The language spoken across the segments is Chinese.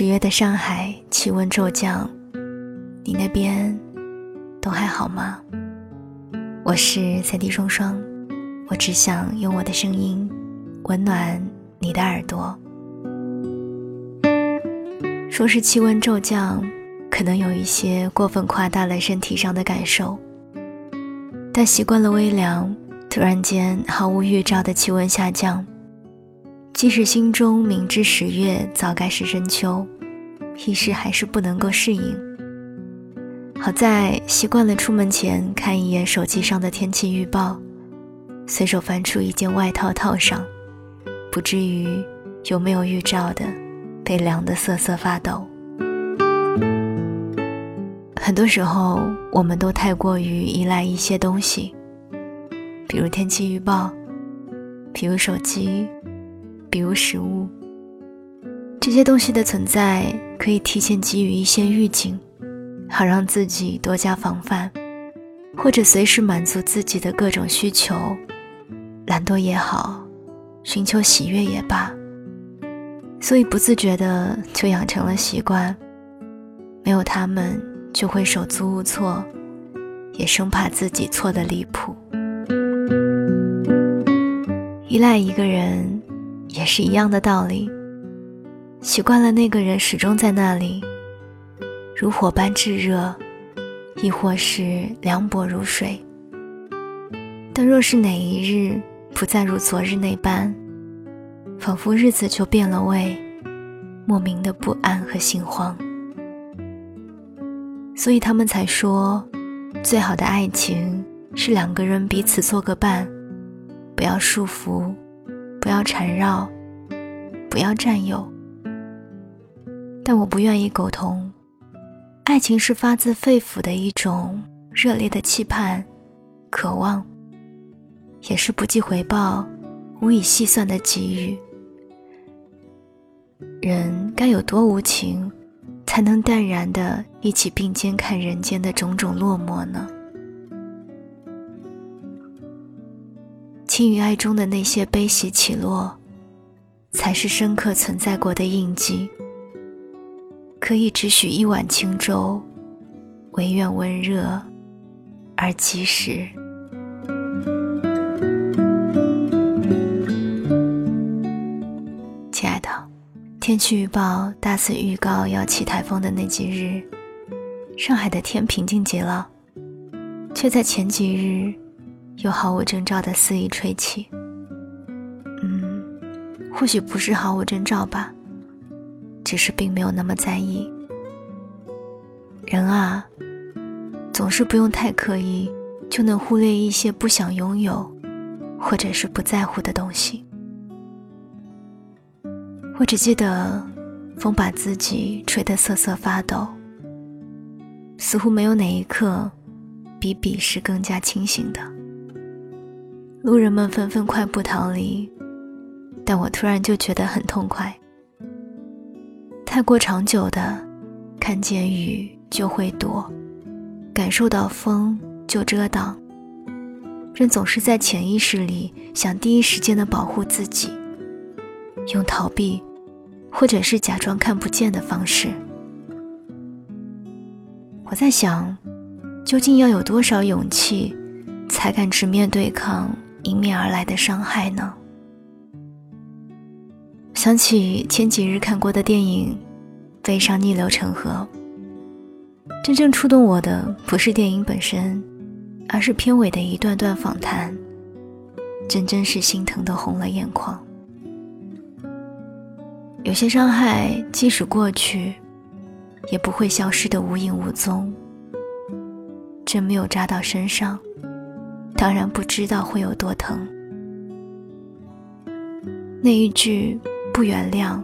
十月的上海气温骤降，你那边都还好吗？我是三 D 双双，我只想用我的声音温暖你的耳朵。说是气温骤降，可能有一些过分夸大了身体上的感受，但习惯了微凉，突然间毫无预兆的气温下降。即使心中明知十月早该是深秋，一时还是不能够适应。好在习惯了出门前看一眼手机上的天气预报，随手翻出一件外套套上，不至于有没有预兆的被凉得瑟瑟发抖。很多时候，我们都太过于依赖一些东西，比如天气预报，比如手机。比如食物，这些东西的存在可以提前给予一些预警，好让自己多加防范，或者随时满足自己的各种需求，懒惰也好，寻求喜悦也罢，所以不自觉的就养成了习惯，没有他们就会手足无措，也生怕自己错的离谱，依赖一个人。也是一样的道理。习惯了那个人始终在那里，如火般炙热，亦或是凉薄如水。但若是哪一日不再如昨日那般，仿佛日子就变了味，莫名的不安和心慌。所以他们才说，最好的爱情是两个人彼此做个伴，不要束缚。不要缠绕，不要占有。但我不愿意苟同。爱情是发自肺腑的一种热烈的期盼、渴望，也是不计回报、无以细算的给予。人该有多无情，才能淡然的一起并肩看人间的种种落寞呢？情与爱中的那些悲喜起落，才是深刻存在过的印记。可以只许一碗清粥，唯愿温热而及时。亲爱的，天气预报大肆预告要起台风的那几日，上海的天平静极了，却在前几日。又毫无征兆的肆意吹起，嗯，或许不是毫无征兆吧，只是并没有那么在意。人啊，总是不用太刻意，就能忽略一些不想拥有，或者是不在乎的东西。我只记得，风把自己吹得瑟瑟发抖，似乎没有哪一刻，比彼时更加清醒的。路人们纷纷快步逃离，但我突然就觉得很痛快。太过长久的，看见雨就会躲，感受到风就遮挡。人总是在潜意识里想第一时间的保护自己，用逃避，或者是假装看不见的方式。我在想，究竟要有多少勇气，才敢直面对抗？迎面而来的伤害呢？想起前几日看过的电影《悲伤逆流成河》，真正触动我的不是电影本身，而是片尾的一段段访谈，真真是心疼的红了眼眶。有些伤害即使过去，也不会消失的无影无踪。针没有扎到身上。当然不知道会有多疼。那一句不原谅，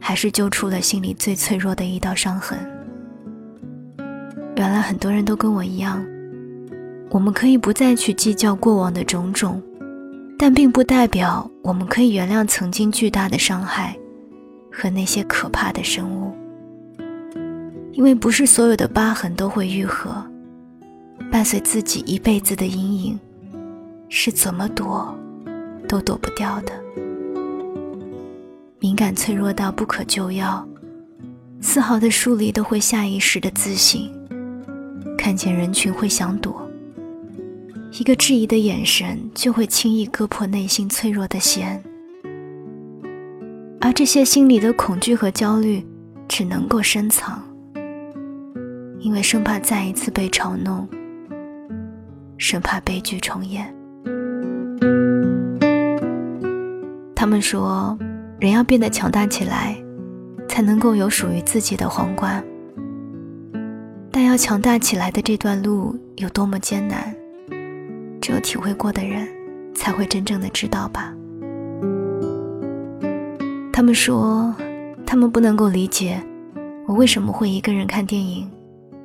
还是揪出了心里最脆弱的一道伤痕。原来很多人都跟我一样，我们可以不再去计较过往的种种，但并不代表我们可以原谅曾经巨大的伤害和那些可怕的生物。因为不是所有的疤痕都会愈合。伴随自己一辈子的阴影，是怎么躲都躲不掉的。敏感脆弱到不可救药，丝毫的疏离都会下意识的自省，看见人群会想躲，一个质疑的眼神就会轻易割破内心脆弱的弦，而这些心里的恐惧和焦虑只能够深藏，因为生怕再一次被嘲弄，生怕悲剧重演。他们说，人要变得强大起来。才能够有属于自己的皇冠。但要强大起来的这段路有多么艰难，只有体会过的人才会真正的知道吧。他们说，他们不能够理解我为什么会一个人看电影，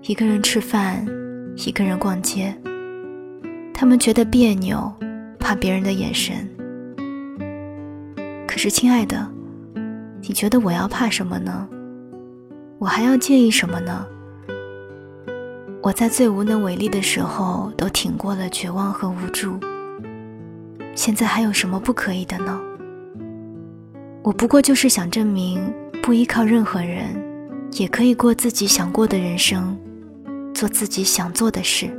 一个人吃饭，一个人逛街。他们觉得别扭，怕别人的眼神。可是，亲爱的。你觉得我要怕什么呢？我还要介意什么呢？我在最无能为力的时候都挺过了绝望和无助，现在还有什么不可以的呢？我不过就是想证明，不依靠任何人，也可以过自己想过的人生，做自己想做的事。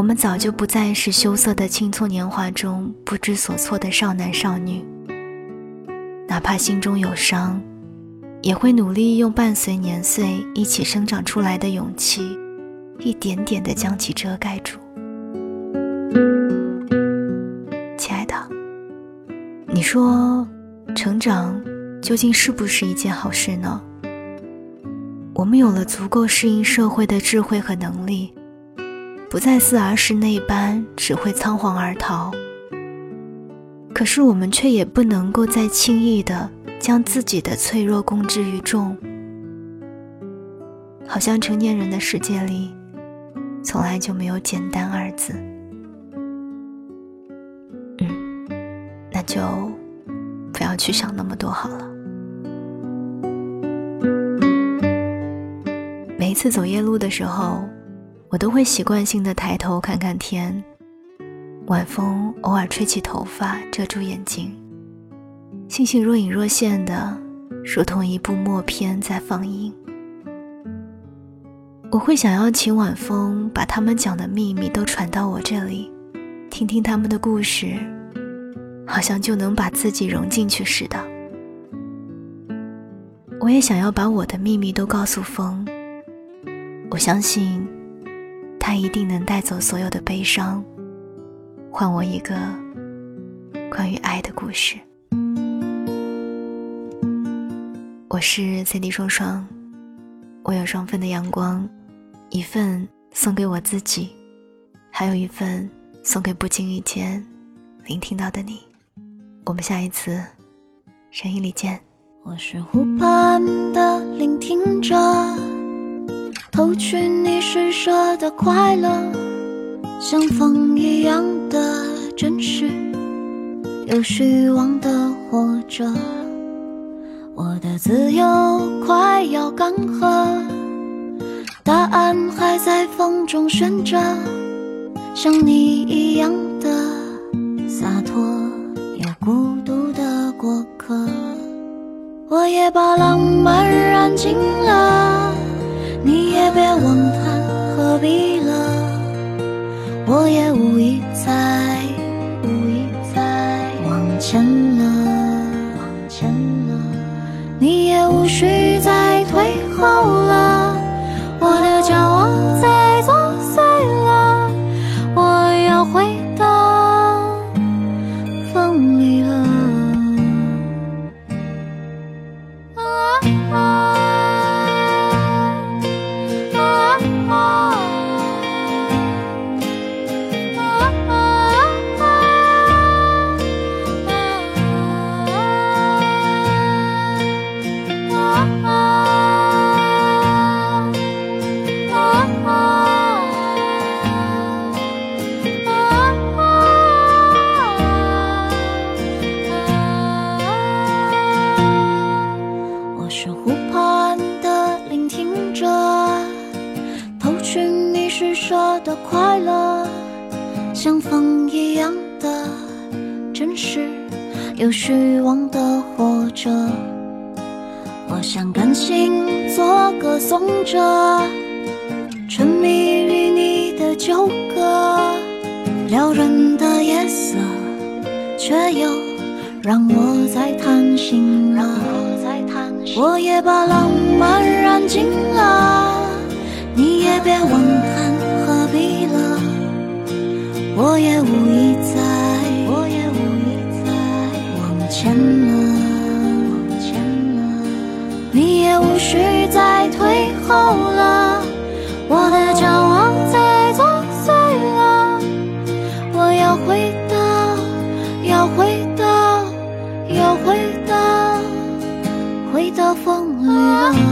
我们早就不再是羞涩的青葱年华中不知所措的少男少女。哪怕心中有伤，也会努力用伴随年岁一起生长出来的勇气，一点点的将其遮盖住。亲爱的，你说，成长究竟是不是一件好事呢？我们有了足够适应社会的智慧和能力，不再似儿时那般只会仓皇而逃。可是我们却也不能够再轻易的将自己的脆弱公之于众，好像成年人的世界里，从来就没有简单二字。嗯，那就不要去想那么多好了。每一次走夜路的时候，我都会习惯性的抬头看看天。晚风偶尔吹起头发，遮住眼睛，星星若隐若现的，如同一部默片在放映。我会想要请晚风把他们讲的秘密都传到我这里，听听他们的故事，好像就能把自己融进去似的。我也想要把我的秘密都告诉风，我相信，他一定能带走所有的悲伤。换我一个关于爱的故事。我是 CD 双双，我有双份的阳光，一份送给我自己，还有一份送给不经意间聆听到的你。我们下一次声音里见。我是湖畔的聆听者，偷取你施舍的快乐。像风一样的真实，有虚妄的活着。我的自由快要干涸，答案还在风中悬着。像你一样的洒脱有孤独的过客，我也把浪漫燃尽了，的快乐，像风一样的真实，有虚妄的活着。我想甘心做个颂者，沉迷于你的旧歌，撩人的夜色，却又让我在贪心了。我也把浪漫燃尽了。我也无意再我也无意再往前了往前了你也无需再退后了我的骄傲在作祟了我要回到要回到要回到回到风里了